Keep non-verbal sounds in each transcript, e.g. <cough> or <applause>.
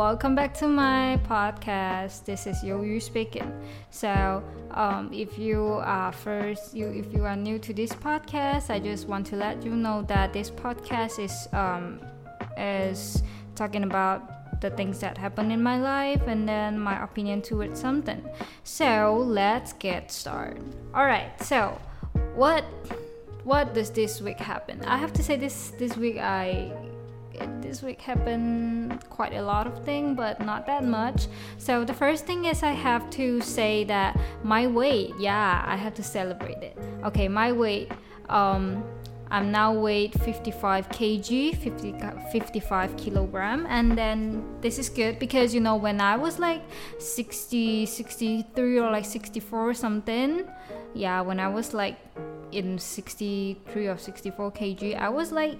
welcome back to my podcast. This is Yo Yu speaking. So, um, if you are first, you if you are new to this podcast, I just want to let you know that this podcast is um, is talking about the things that happen in my life and then my opinion towards something. So let's get started. All right. So, what what does this week happen? I have to say this this week I this week happened quite a lot of things, but not that much. So the first thing is I have to say that my weight, yeah, I have to celebrate it. Okay, my weight, um, I'm now weight 55 kg, 50, 55 kilogram, and then this is good because you know when I was like 60, 63 or like 64 or something, yeah, when I was like in 63 or 64 kg, I was like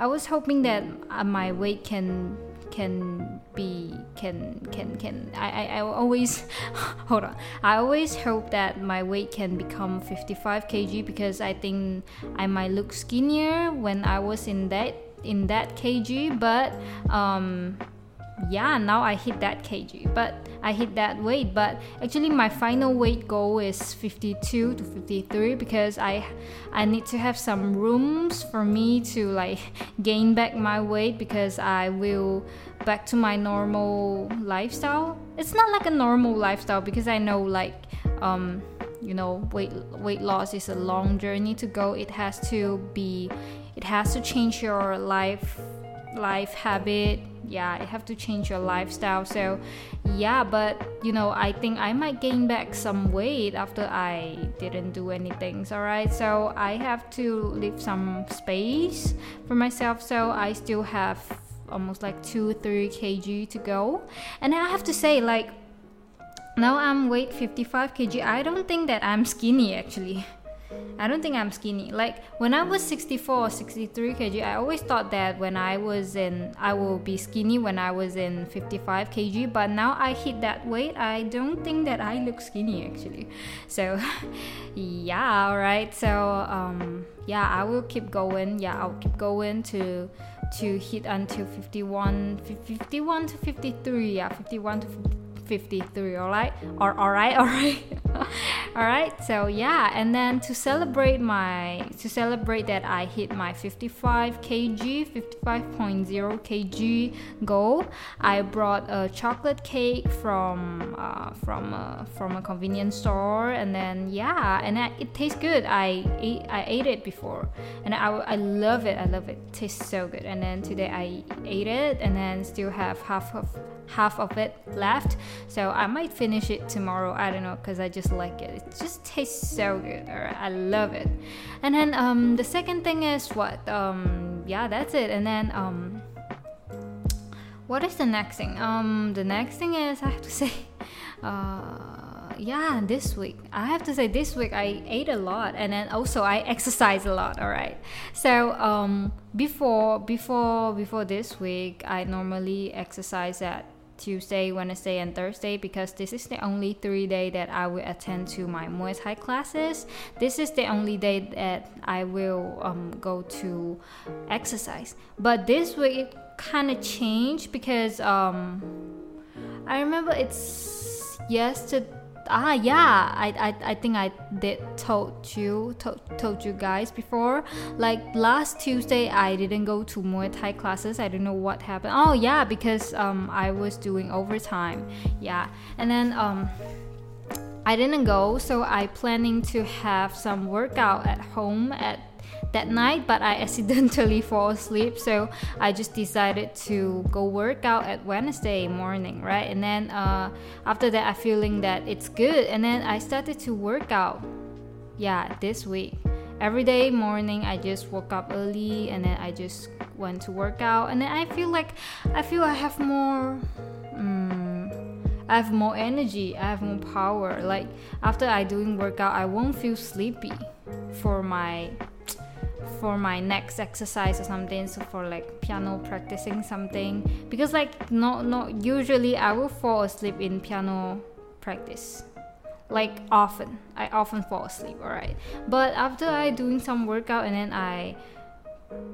I was hoping that uh, my weight can can be can can can I, I, I always <laughs> hold on. I always hope that my weight can become 55 kg because I think I might look skinnier when I was in that in that kg but um yeah now i hit that kg but i hit that weight but actually my final weight goal is 52 to 53 because i i need to have some rooms for me to like gain back my weight because i will back to my normal lifestyle. It's not like a normal lifestyle because i know like um you know weight weight loss is a long journey to go. It has to be it has to change your life life habit. Yeah you have to change your lifestyle. So yeah but you know i think i might gain back some weight after i didn't do anything all right so i have to leave some space for myself. So i still have almost like 2 3 kg to go. And i have to say like now i'm weight 55 kg. I don't think that i'm skinny actually I don't think I'm skinny. Like when I was 64 or 63 kg, I always thought that when I was in, I will be skinny when I was in 55 kg. But now I hit that weight, I don't think that I look skinny actually. <laughs> So, <laughs> yeah, alright. So, um, yeah, I will keep going. Yeah, I'll keep going to to hit until 51, 51 to 53. Yeah, 51 to 53. All right, or alright <laughs> all right, <laughs> all right. so yeah and then to celebrate my to celebrate that i hit my 55 kg 55.0 kg goal i brought a chocolate cake from uh, from a, from a convenience store and then yeah and I, it tastes good i ate i ate it before and i, I love it i love it. it tastes so good and then today i ate it and then still have half of half of it left so i might finish it tomorrow i don't know because i just like it. It just tastes so good. Alright, I love it. And then um, the second thing is what? Um, yeah, that's it. And then um, what is the next thing? Um, the next thing is I have to <laughs> say, uh, yeah, this week I have to say this week I ate a lot, and then also I exercise a lot. All right, so um, before before before this week I normally exercise at Tuesday, Wednesday, and Thursday because this is the only three day that I will attend to my Muay Thai classes. This is the only day that I will um, go to exercise. But this week kind of changed because um, I remember it's yesterday ah yeah I, I i think i did told you told, told you guys before. Like last tuesday i didn't go to muay thai classes. I don't know what happened. Oh yeah because um i was doing overtime. Yeah and then um I didn't go, so I planning to have some workout at home at that night, but I <laughs> accidentally fall asleep. So I just decided to go work out at Wednesday morning, right? And then uh, after that, I feeling that it's good, and then I started to work out. Yeah, this week. Every day morning, I just woke up early, and then I just went to work out, and then I feel like I feel I have more. Um, I have more energy, I have more power. Like after I doing workout, I won't feel sleepy for my for my next exercise or something so for like piano practicing something because like not not usually i will fall asleep in piano practice like often i often fall asleep all right but after i doing some workout and then i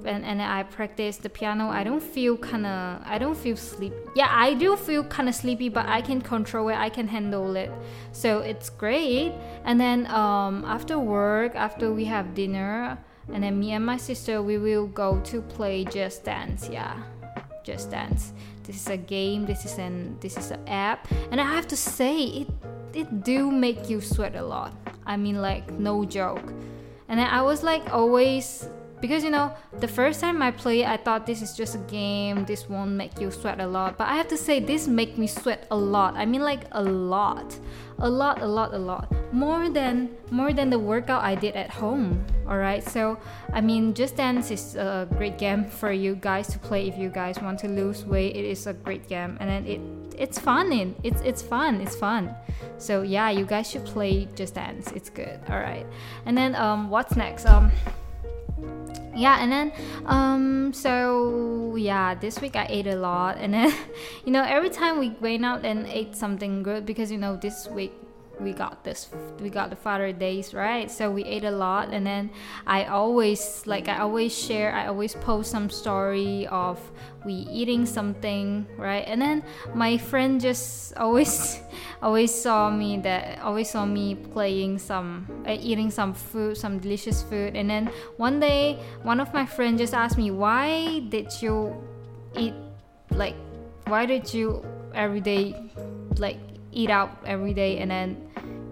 and, and I practice the piano, I don't feel kind of I don't feel sleep. Yeah, I do feel kind of sleepy, but I can control it. I can handle it. So it's great. And then um, after work, after we have dinner, and then me and my sister we will go to play Just Dance. Yeah, Just Dance. This is a game. This is an this is an app, and I have to say it it do make you sweat a lot. I mean, like no joke. And then I was like always because you know the first time i played i thought this is just a game this won't make you sweat a lot. But i have to say this make me sweat a lot. I mean like a lot. A lot a lot a lot. More than more than the workout i did at home all right so i mean just dance is a great game for you guys to play if you guys want to lose weight. It is a great game. And then it it's fun. And it's it's fun. It's fun. So yeah you guys should play just dance. It's good. All right and then um what's next? Um yeah and then um so yeah this week i ate a lot and then <laughs> you know every time we went out and ate something good because you know this week we got this we got the father days right? So we ate a lot and then i always like i always share i always post some story of we eating something right? And then my friend just <laughs> always always saw me that always saw me playing some uh, eating some food some delicious food. And then one day one of my friends just asked me why did you eat like why did you every day like eat out every day and then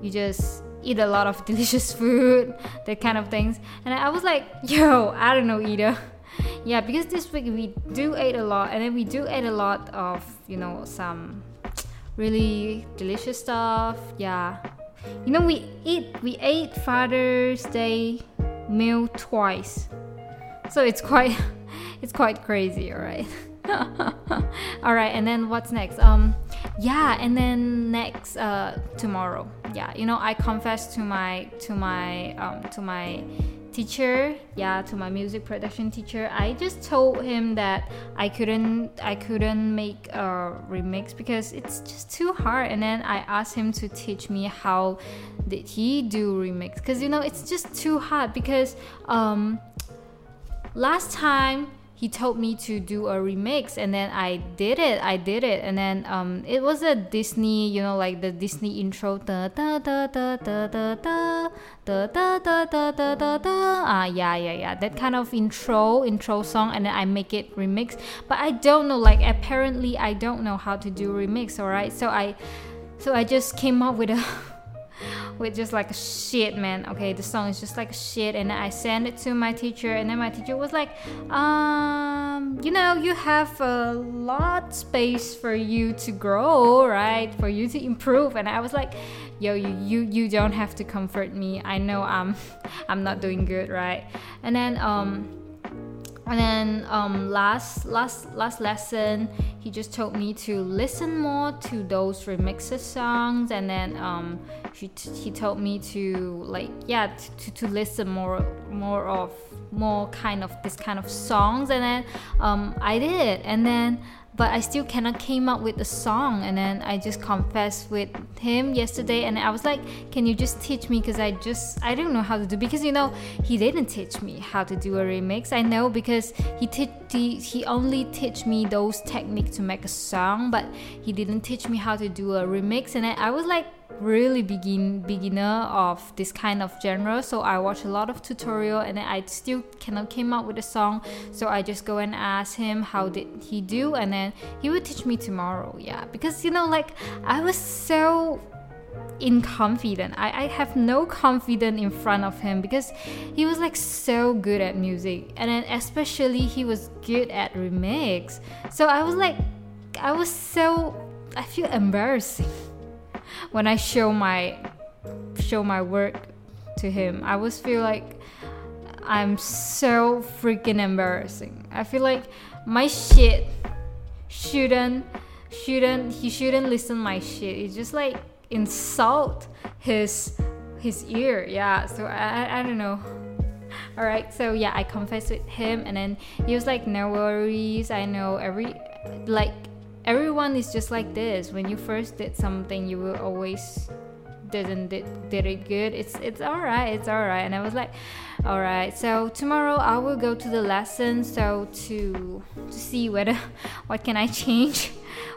you just eat a lot of <laughs> delicious food, that kind of things. And I was like, yo, I don't know either. <laughs> yeah, because this week we do eat a lot, and then we do eat a lot of, you know, some really delicious stuff. Yeah. You know, we eat, we ate Father's Day meal twice. So it's quite, <laughs> it's quite crazy, alright? <laughs> all right and then what's next? Um yeah and then next uh tomorrow. Yeah you know i confessed to my to my um to my teacher yeah to my music production teacher. I just told him that i couldn't i couldn't make a remix because it's just too hard. And then i asked him to teach me how did he do remix. Because you know it's just too hard because um last time he told me to do a remix and then I did it I did it and then um it was a Disney you know like the Disney intro da da da da da da da da da da da da da da ah yeah yeah yeah that kind of intro intro song and then I make it remix but I don't know like apparently I don't know how to do remix alright so I so I just came up with a with just like shit man. Okay the song is just like shit and i sent it to my teacher and then my teacher was like um you know you have a lot space for you to grow right? For you to improve. And i was like yo you you, you don't have to comfort me. I know i'm <laughs> i'm not doing good right? And then um and then um, last last last lesson he just told me to listen more to those remixes songs. And then um, he, he told me to like yeah to, to listen more more of more kind of this kind of songs. And then um, I did. And then but I still cannot came up with a song and then I just confessed with him yesterday and I was like can you just teach me? Because I just I don't know how to do because you know he didn't teach me how to do a remix. I know because he te- he, he only teach me those techniques to make a song but he didn't teach me how to do a remix and I, I was like really begin beginner of this kind of genre. So i watch a lot of tutorial and i still cannot came up with a song. So i just go and ask him how did he do and then he would teach me tomorrow yeah. Because you know like i was so inconfident. I, I have no confidence in front of him because he was like so good at music. And then especially he was good at remix. So i was like i was so i feel embarrassing when I show my show my work to him. I always feel like I'm so freaking embarrassing. I feel like my shit shouldn't shouldn't he shouldn't listen my shit. It's just like insult his his ear. Yeah. So I I don't know. All right. So yeah, I confessed with him, and then he was like, "No worries. I know every like everyone is just like this. When you first did something you will always didn't did, did it good. It's it's all right it's all right and i was like all right so tomorrow i will go to the lesson so to to see whether <laughs> what can i change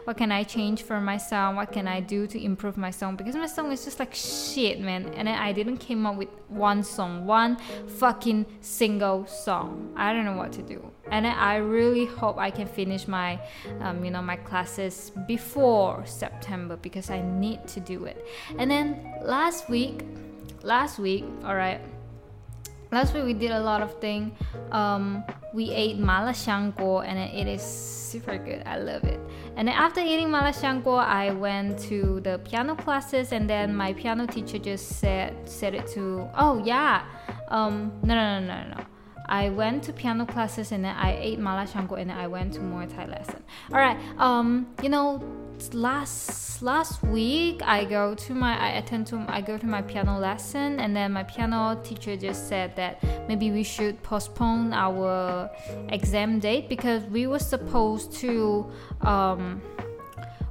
what can I change for my song? What can I do to improve my song? Because my song is just like shit, man. And I didn't came up with one song, one fucking single song. I don't know what to do. And I really hope I can finish my, um, you know, my classes before September because I need to do it. And then last week, last week, all right last week we did a lot of thing. Um, we ate malashango and it is super good. I love it. And then after eating malashango, I went to the piano classes, and then my piano teacher just said said it to. Oh yeah, um, no no no no no. I went to piano classes and then I ate malashango and then I went to Muay Thai lesson. All right, um, you know, last last week I go to my I attend to I go to my piano lesson and then my piano teacher just said that maybe we should postpone our exam date because we were supposed to um,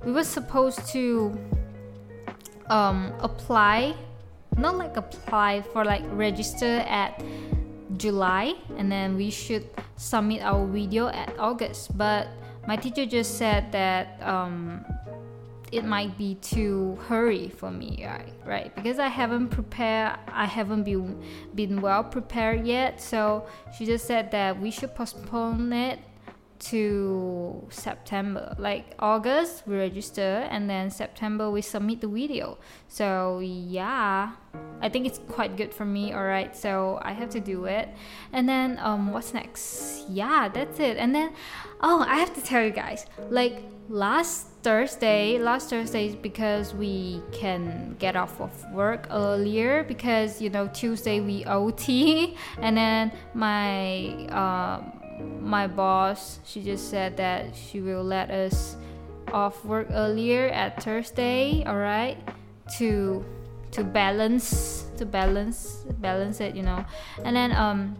we were supposed to um, apply not like apply for like register at July and then we should submit our video at August. But my teacher just said that um, it might be too hurry for me, right? Right? Because I haven't prepared, I haven't been been well prepared yet. So she just said that we should postpone it to September. Like August, we register, and then September, we submit the video. So, yeah, I think it's quite good for me. All right, so I have to do it. And then, um, what's next? Yeah, that's it. And then, oh, I have to tell you guys, like last Thursday, last Thursday, because we can get off of work earlier because you know Tuesday we OT, <laughs> and then my um my boss, she just said that she will let us off work earlier at Thursday, all right, to to balance to balance balance it, you know. And then um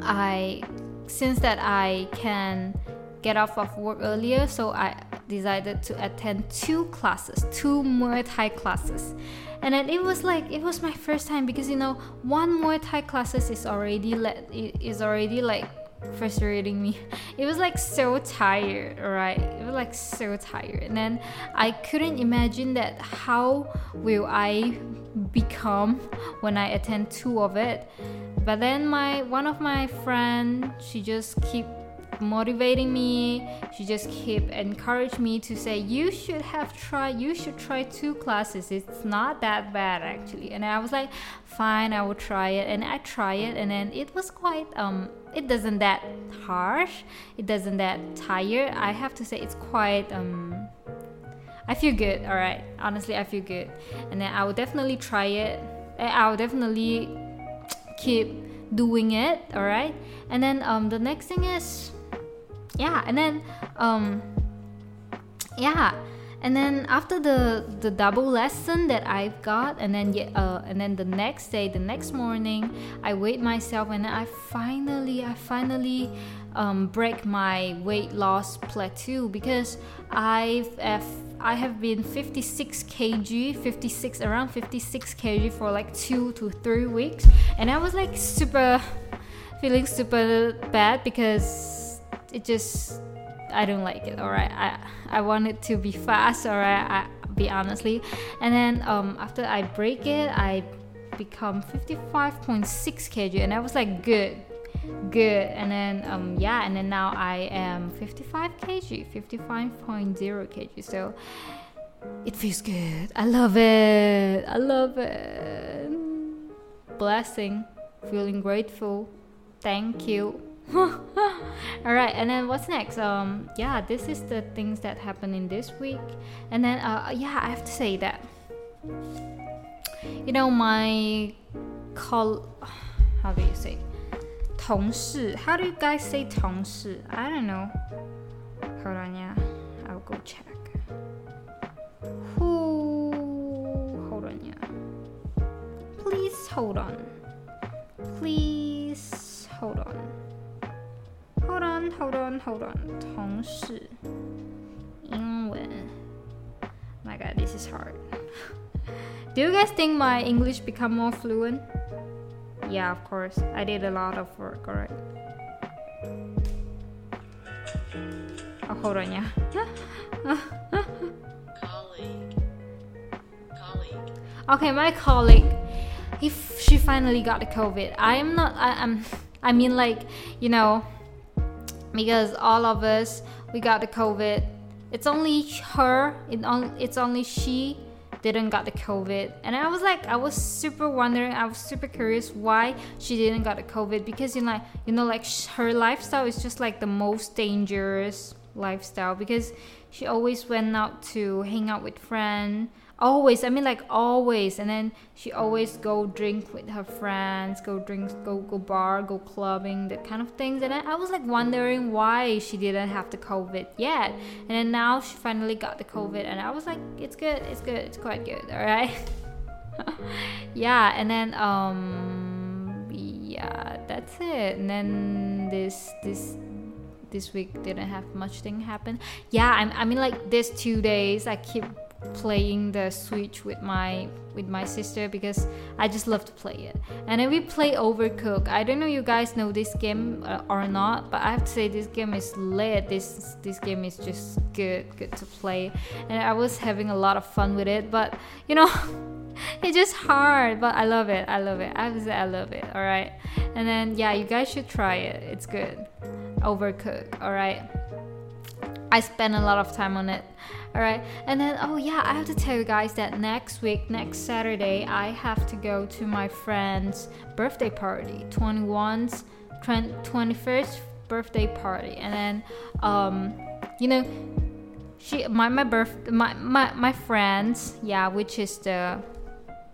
I since that I can get off of work earlier, so I decided to attend two classes, two Muay Thai classes. And then it was like it was my first time because you know one Muay Thai classes is already let is already like frustrating me. It was like so tired, right? It was like so tired. And then I couldn't imagine that how will I become when I attend two of it. But then my one of my friend, she just keep motivating me. She just keep encourage me to say you should have tried. You should try two classes. It's not that bad actually. And I was like, fine, I will try it. And I try it, and then it was quite um. It doesn't that harsh. It doesn't that tired. I have to say it's quite um. I feel good. All right. Honestly, I feel good. And then I will definitely try it. I will definitely keep doing it all right and then um the next thing is yeah and then um yeah and then after the the double lesson that I've got and then uh, and then the next day the next morning I weighed myself and I finally I finally um, break my weight loss plateau because I've I have been 56 kg 56 around 56 kg for like two to three weeks. And I was like super feeling super bad because it just I don't like it. All right, I I want it to be fast. All right, I be honestly, and then um after I break it, I become 55.6 kg, and I was like good, good. And then um yeah, and then now I am 55 kg, 55.0 kg. So it feels good. I love it. I love it. Blessing, feeling grateful. Thank you. <laughs> all right and then what's next um yeah this is the things that happen in this week and then uh yeah i have to say that you know my call <sighs> how do you say 同事 how do you guys say 同事 i don't know hold on yeah i'll go check who hold on yeah please hold on please hold on Hold on, hold on, hold on. 同事，英文。My God, this is hard. <laughs> Do you guys think my English become more fluent? Yeah, of course. I did a lot of work, alright. Oh, hold on, yeah. <laughs> colleague. Colleague. Okay, my colleague. If she finally got the COVID, I am not. I, I'm. I mean, like, you know, because all of us we got the COVID. It's only her. It on, It's only she didn't got the COVID. And I was like, I was super wondering. I was super curious why she didn't got the COVID because you know, you know, like her lifestyle is just like the most dangerous lifestyle because she always went out to hang out with friends always i mean like always. And then she always go drink with her friends go drink go go bar go clubbing that kind of things. And i was like wondering why she didn't have the covid yet. And then now she finally got the covid and i was like it's good it's good it's quite good all right? <laughs> Yeah and then um yeah that's it. And then this this this week didn't have much thing happen. Yeah I, I mean like this two days i keep playing the Switch with my with my sister because I just love to play it. And then we play Overcook. I don't know you guys know this game uh, or not, but I have to say this game is lit. This this game is just good, good to play. And I was having a lot of fun with it, but you know, <laughs> it's just hard. But I love it. I love it. I have to say I love it. All right. And then yeah, you guys should try it. It's good. Overcook. All right. I spend a lot of time on it. All right. And then, oh yeah, I have to tell you guys that next week, next Saturday, I have to go to my friend's birthday party, 21's, 21st birthday party. And then, um, you know, she, my, my birth, my, my, my friends, yeah, which is the,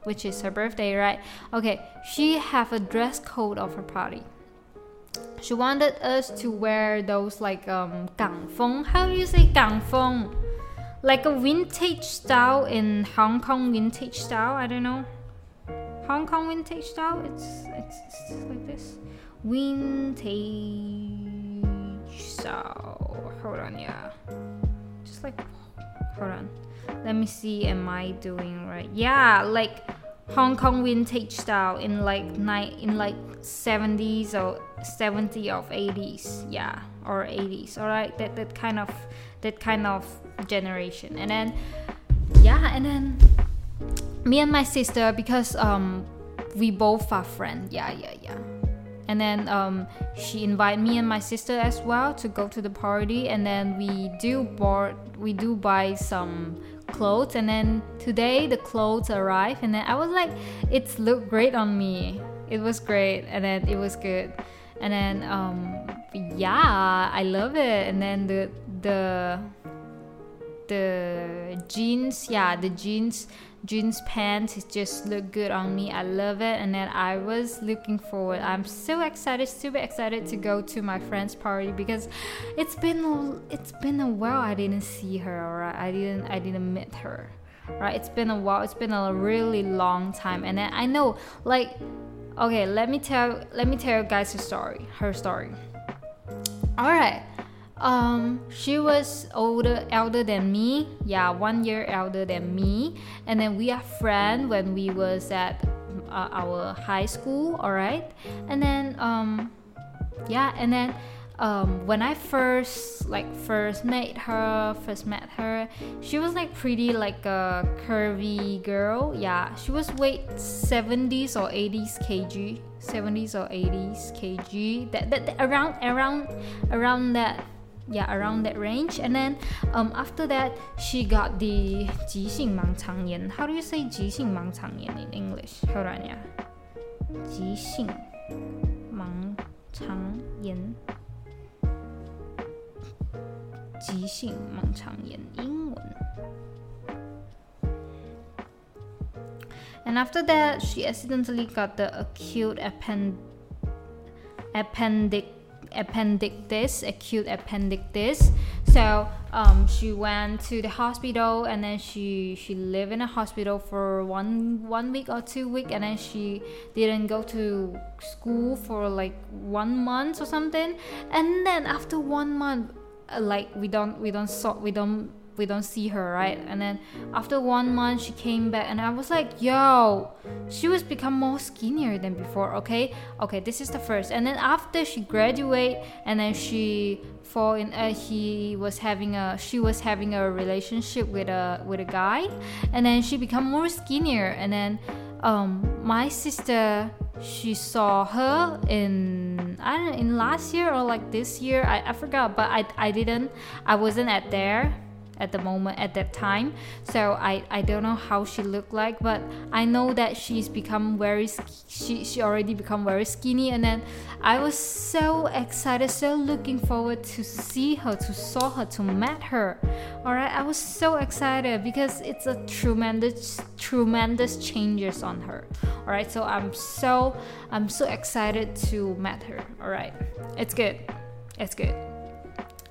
which is her birthday, right? Okay. She have a dress code of her party she wanted us to wear those like um 港风 how do you say 港风 Like a vintage style in Hong Kong vintage style I don't know. Hong Kong vintage style it's it's, it's like this. Vintage style. Hold on yeah. Just like hold on. Let me see am I doing right? Yeah like Hong Kong vintage style in like night in like 70s or 70 of 80s yeah or 80s all right that that kind of that kind of generation. And then yeah and then me and my sister because um we both are friends. Yeah yeah yeah. And then um, she invited me and my sister as well to go to the party. And then we do board we do buy some clothes. And then today the clothes arrived. And then I was like it's looked great on me. It was great. And then it was good. And then um yeah I love it. And then the the the jeans yeah the jeans jeans pants it just look good on me. I love it. And then i was looking forward. I'm so excited super excited to go to my friend's party because it's been it's been a while i didn't see her or i didn't i didn't meet her right it's been a while. It's been a really long time. And then i know like okay let me tell let me tell you guys her story her story. All right um, she was older, elder than me. Yeah, one year elder than me. And then we are friends when we was at uh, our high school. All right, and then um, yeah, and then um, when I first like first met her, first met her, she was like pretty like a curvy girl. Yeah, she was weight 70s or 80s kg, 70s or 80s kg. That, that, that around around around that yeah around that range and then um, after that she got the 急性盲肠炎 how do you say 急性盲肠炎 in English hold on yeah 急性盲肠炎急性盲肠炎英文 and after that she accidentally got the acute append appendix appendicitis, acute appendicitis. So um, she went to the hospital and then she she lived in a hospital for one one week or two week and then she didn't go to school for like one month or something. And then after one month, like we don't we don't saw we don't we don't see her right? And then after one month she came back and i was like yo she was become more skinnier than before okay? Okay this is the first. And then after she graduate and then she fall in uh, he was having a she was having a relationship with a with a guy and then she become more skinnier. And then um my sister she saw her in I don't know in last year or like this year I, I forgot but I, I didn't I wasn't at there at the moment at that time. So I, I don't know how she looked like but I know that she's become very she, she already become very skinny. And then I was so excited so looking forward to see her to saw her to meet her. All right I was so excited because it's a tremendous tremendous changes on her. All right so I'm so I'm so excited to meet her. All right it's good. It's good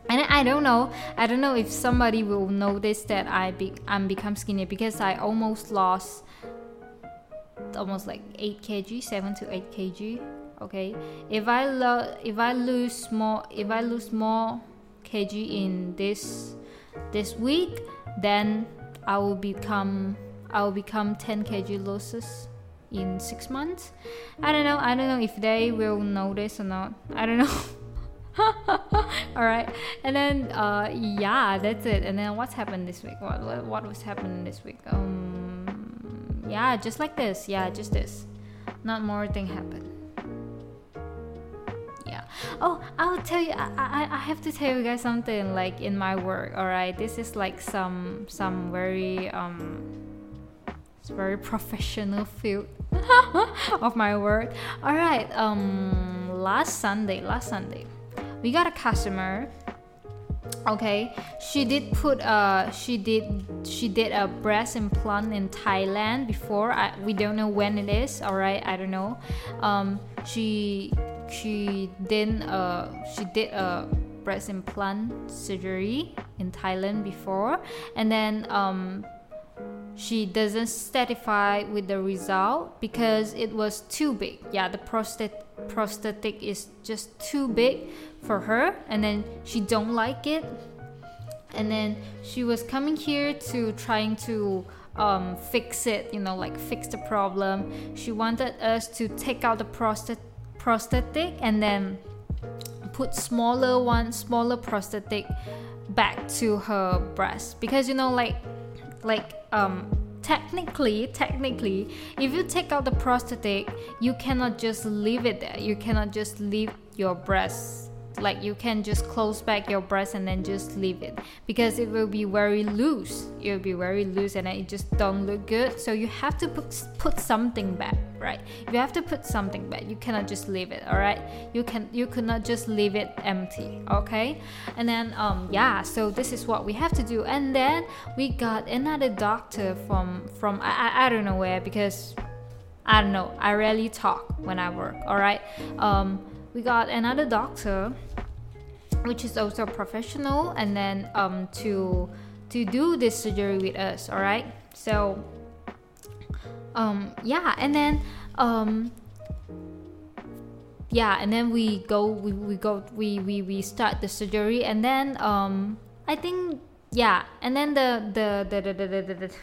and I don't know I don't know if somebody will notice that I be I'm become skinny because I almost lost almost like 8 kg 7 to 8 kg okay? If I lo- if I lose more if I lose more kg in this this week then I will become I will become 10 kg losses in 6 months. I don't know I don't know if they will notice or not. I don't know <laughs> <laughs> all right and then uh yeah that's it. And then what's happened this week? What what, what was happening this week? Um yeah just like this. Yeah just this. Not more thing happened. Yeah. Oh i'll tell you I, I i have to tell you guys something like in my work all right this is like some some very um it's very professional field <laughs> of my work. All right um last sunday last sunday we got a customer okay? She did put uh she did she did a breast implant in thailand before. I, we don't know when it is all right i don't know. Um she she did uh she did a breast implant surgery in thailand before. And then um she doesn't satisfy with the result because it was too big. Yeah the prostate prosthetic is just too big for her and then she don't like it. And then she was coming here to trying to um, fix it you know like fix the problem. She wanted us to take out the prosthetic prosthetic and then put smaller one smaller prosthetic back to her breast. Because you know like like um technically technically if you take out the prosthetic you cannot just leave it there. You cannot just leave your breast. Like you can just close back your breast and then just leave it. Because it will be very loose. It will be very loose and it just don't look good. So you have to put, put something back right? You have to put something back. You cannot just leave it all right? You can you could not just leave it empty okay? And then um yeah so this is what we have to do. And then we got another doctor from from I, I, don't know where because I don't know. I rarely talk when I work all right? Um we got another doctor which is also professional and then um, to to do this surgery with us all right? So um, yeah and then um, yeah and then we go we, we go we, we we start the surgery and then um, i think yeah and then the the the the, the, the, the, the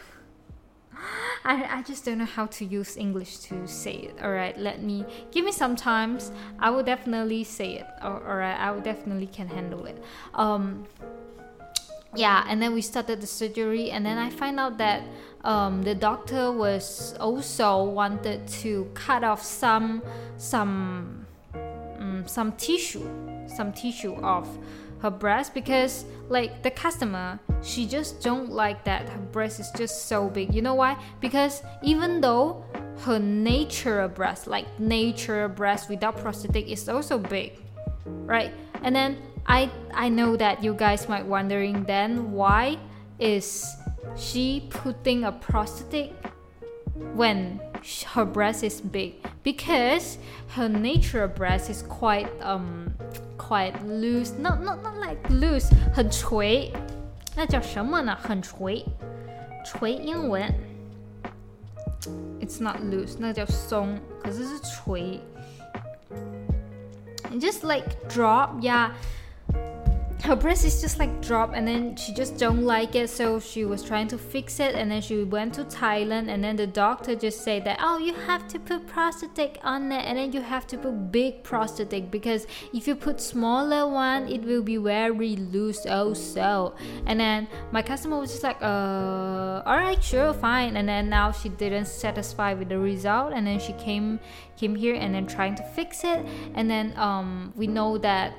<gasps> I, I just don't know how to use English to say it. Alright, let me give me some times. I will definitely say it. Alright, I will definitely can handle it. Um, yeah, and then we started the surgery, and then I find out that um, the doctor was also wanted to cut off some some um, some tissue, some tissue off her breast because like the customer she just don't like that her breast is just so big. You know why? Because even though her natural breast like natural breast without prosthetic is also big right? And then i i know that you guys might wondering then why is she putting a prosthetic when her breast is big because her nature breast is quite um quite loose not not not like loose 很垂那叫什么呢很垂垂英文 it's not loose 那叫松可是是垂 just like drop yeah her breast is just like drop and then she just don't like it so she was trying to fix it and then she went to thailand and then the doctor just said that oh you have to put prosthetic on it and then you have to put big prosthetic because if you put smaller one it will be very loose also. And then my customer was just like uh all right sure fine. And then now she didn't satisfy with the result and then she came came here and then trying to fix it. And then um we know that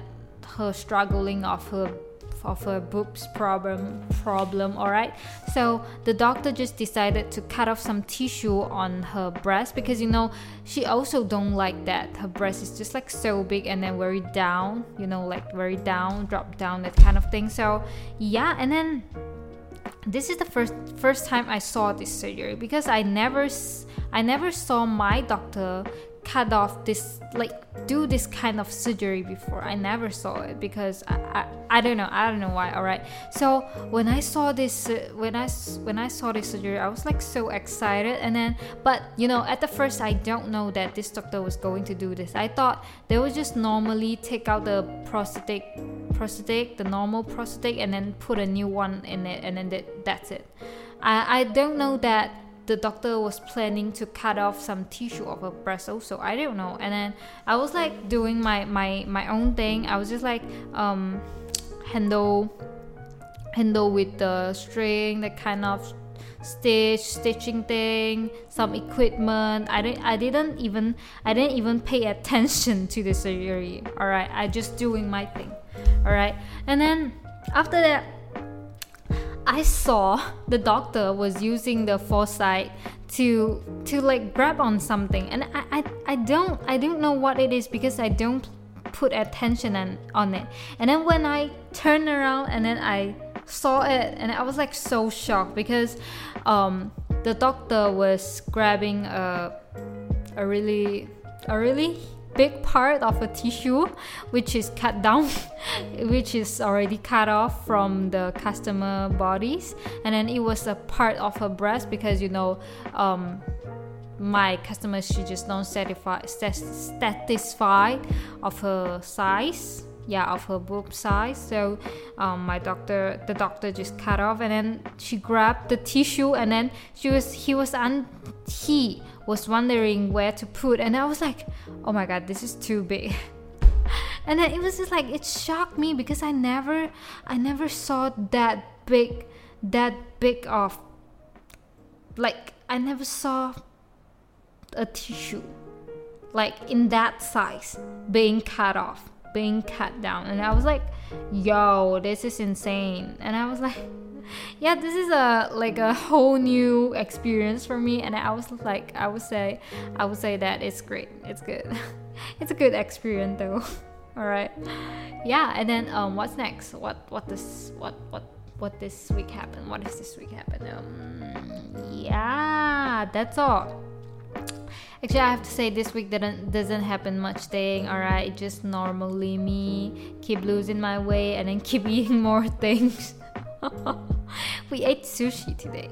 her struggling of her of her boobs problem problem all right so the doctor just decided to cut off some tissue on her breast because you know she also don't like that. Her breast is just like so big and then very down you know like very down drop down that kind of thing. So yeah and then this is the first first time I saw this surgery because I never I never saw my doctor cut off this like do this kind of surgery before. I never saw it because I, I, I don't know. I don't know why. All right so when i saw this uh, when i when i saw this surgery i was like so excited. And then but you know at the first i don't know that this doctor was going to do this. I thought they would just normally take out the prosthetic prosthetic the normal prosthetic and then put a new one in it and then that, that's it. I i don't know that the doctor was planning to cut off some tissue of her breast also i don't know. And then i was like doing my my my own thing. I was just like um handle handle with the string that kind of stitch stitching thing some equipment. I didn't i didn't even i didn't even pay <laughs> attention to the surgery all right i just doing my thing all right and then after that I saw the doctor was using the foresight to to like grab on something. And I, I, I don't I don't know what it is because I don't put attention on, on it. And then when I turned around and then I saw it and I was like so shocked because um, the doctor was grabbing a, a really a really big part of a tissue which is cut down <laughs> which is already cut off from the customer bodies. And then it was a part of her breast because you know um, my customers she just don't satisfy satisfied of her size. Yeah of her boob size. So um, my doctor the doctor just cut off and then she grabbed the tissue and then she was he was un he was wondering where to put and I was like, oh my god, this is too big. <laughs> and then it was just like it shocked me because I never I never saw that big that big of like I never saw a tissue like in that size being cut off being cut down and I was like yo this is insane and I was like yeah, this is a like a whole new experience for me, and I was like, I would say, I would say that it's great. It's good. <laughs> it's a good experience though. <laughs> All right. Yeah, and then um, what's next? What what this what what what this week happened? What is this week happened? Um, yeah, that's all. Actually, I have to say this week didn't doesn't happen much thing. All right, just normally me keep losing my weight and then keep <laughs> eating more things. <laughs> we ate sushi today.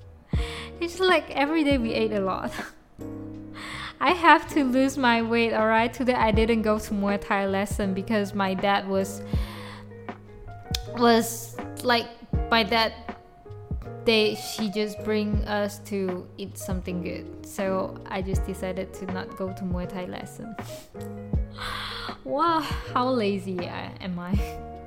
<laughs> it's like every day we ate a lot. <laughs> I have to lose my weight, alright? Today I didn't go to Muay Thai lesson because my dad was was like by that day she just bring us to eat something good. So I just decided to not go to Muay Thai lesson. wow, how lazy uh, am I?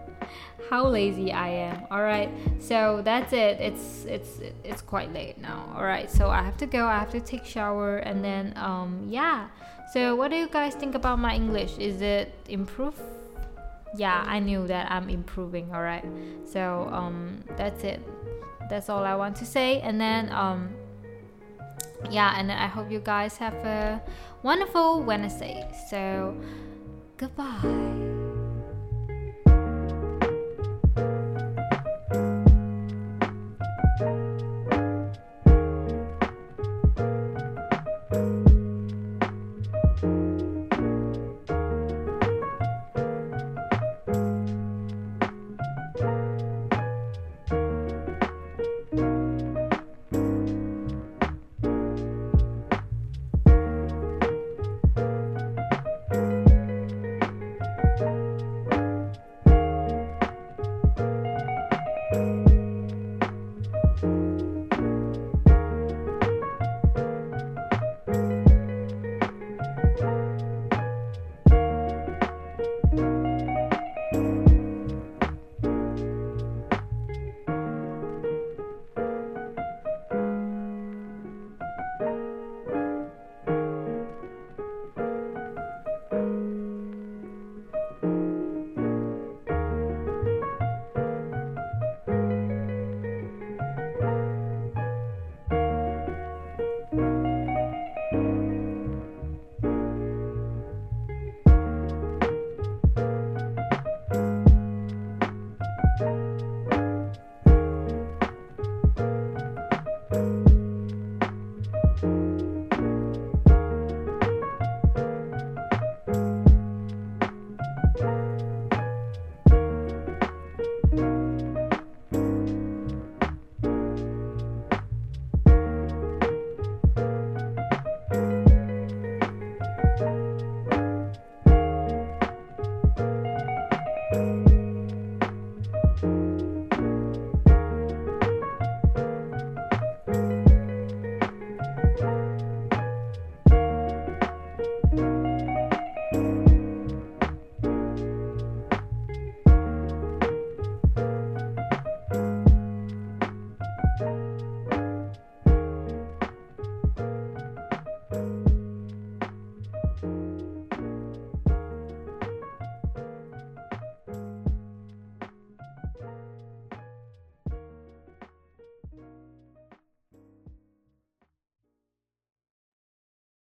How lazy I am. All right, so that's it. It's it's it's quite late now. All right, so I have to go. I have to take shower and then um yeah. So what do you guys think about my English? Is it improved? Yeah, I knew that I'm improving. All right, so um that's it. That's all I want to say. And then um yeah, and I hope you guys have a wonderful Wednesday. So goodbye.